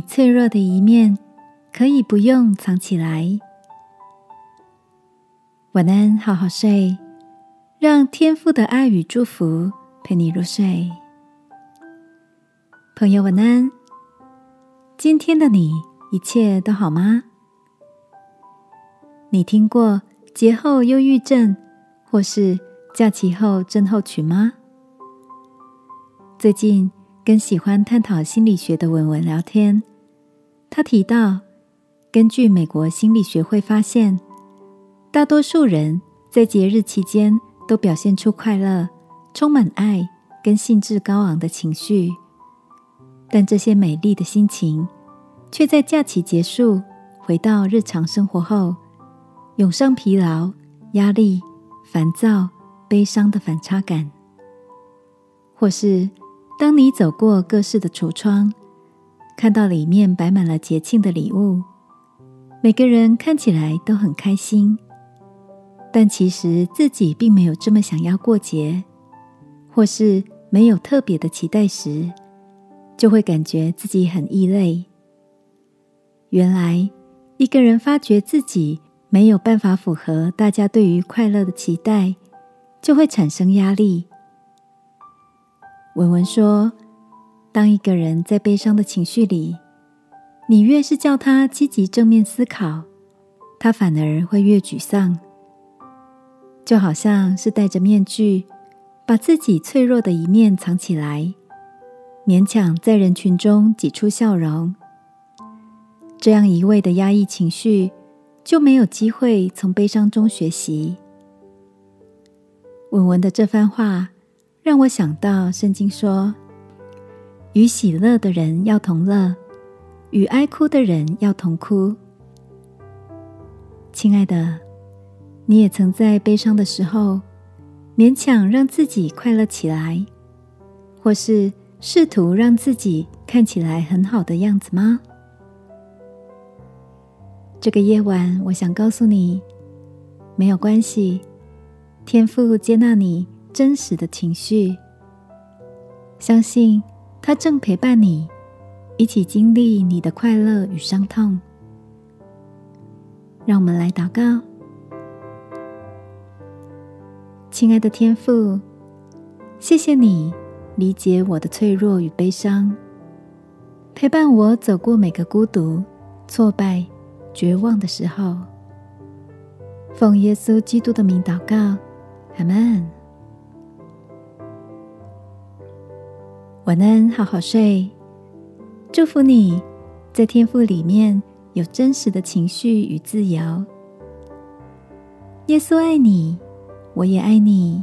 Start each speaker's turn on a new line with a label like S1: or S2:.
S1: 脆弱的一面可以不用藏起来。晚安，好好睡，让天父的爱与祝福陪你入睡。朋友，晚安。今天的你一切都好吗？你听过节后忧郁症或是假期后症候群吗？最近跟喜欢探讨心理学的文文聊天，他提到，根据美国心理学会发现，大多数人在节日期间都表现出快乐、充满爱跟兴致高昂的情绪，但这些美丽的心情，却在假期结束、回到日常生活后，涌上疲劳、压力、烦躁、悲伤的反差感，或是。当你走过各式的橱窗，看到里面摆满了节庆的礼物，每个人看起来都很开心，但其实自己并没有这么想要过节，或是没有特别的期待时，就会感觉自己很异类。原来，一个人发觉自己没有办法符合大家对于快乐的期待，就会产生压力。文文说：“当一个人在悲伤的情绪里，你越是叫他积极正面思考，他反而会越沮丧。就好像是戴着面具，把自己脆弱的一面藏起来，勉强在人群中挤出笑容。这样一味的压抑情绪，就没有机会从悲伤中学习。”文文的这番话。让我想到圣经说：“与喜乐的人要同乐，与哀哭的人要同哭。”亲爱的，你也曾在悲伤的时候勉强让自己快乐起来，或是试图让自己看起来很好的样子吗？这个夜晚，我想告诉你，没有关系，天父接纳你。真实的情绪，相信他正陪伴你，一起经历你的快乐与伤痛。让我们来祷告，亲爱的天父，谢谢你理解我的脆弱与悲伤，陪伴我走过每个孤独、挫败、绝望的时候。奉耶稣基督的名祷告，阿门。晚安，好好睡。祝福你在天赋里面有真实的情绪与自由。耶稣爱你，我也爱你。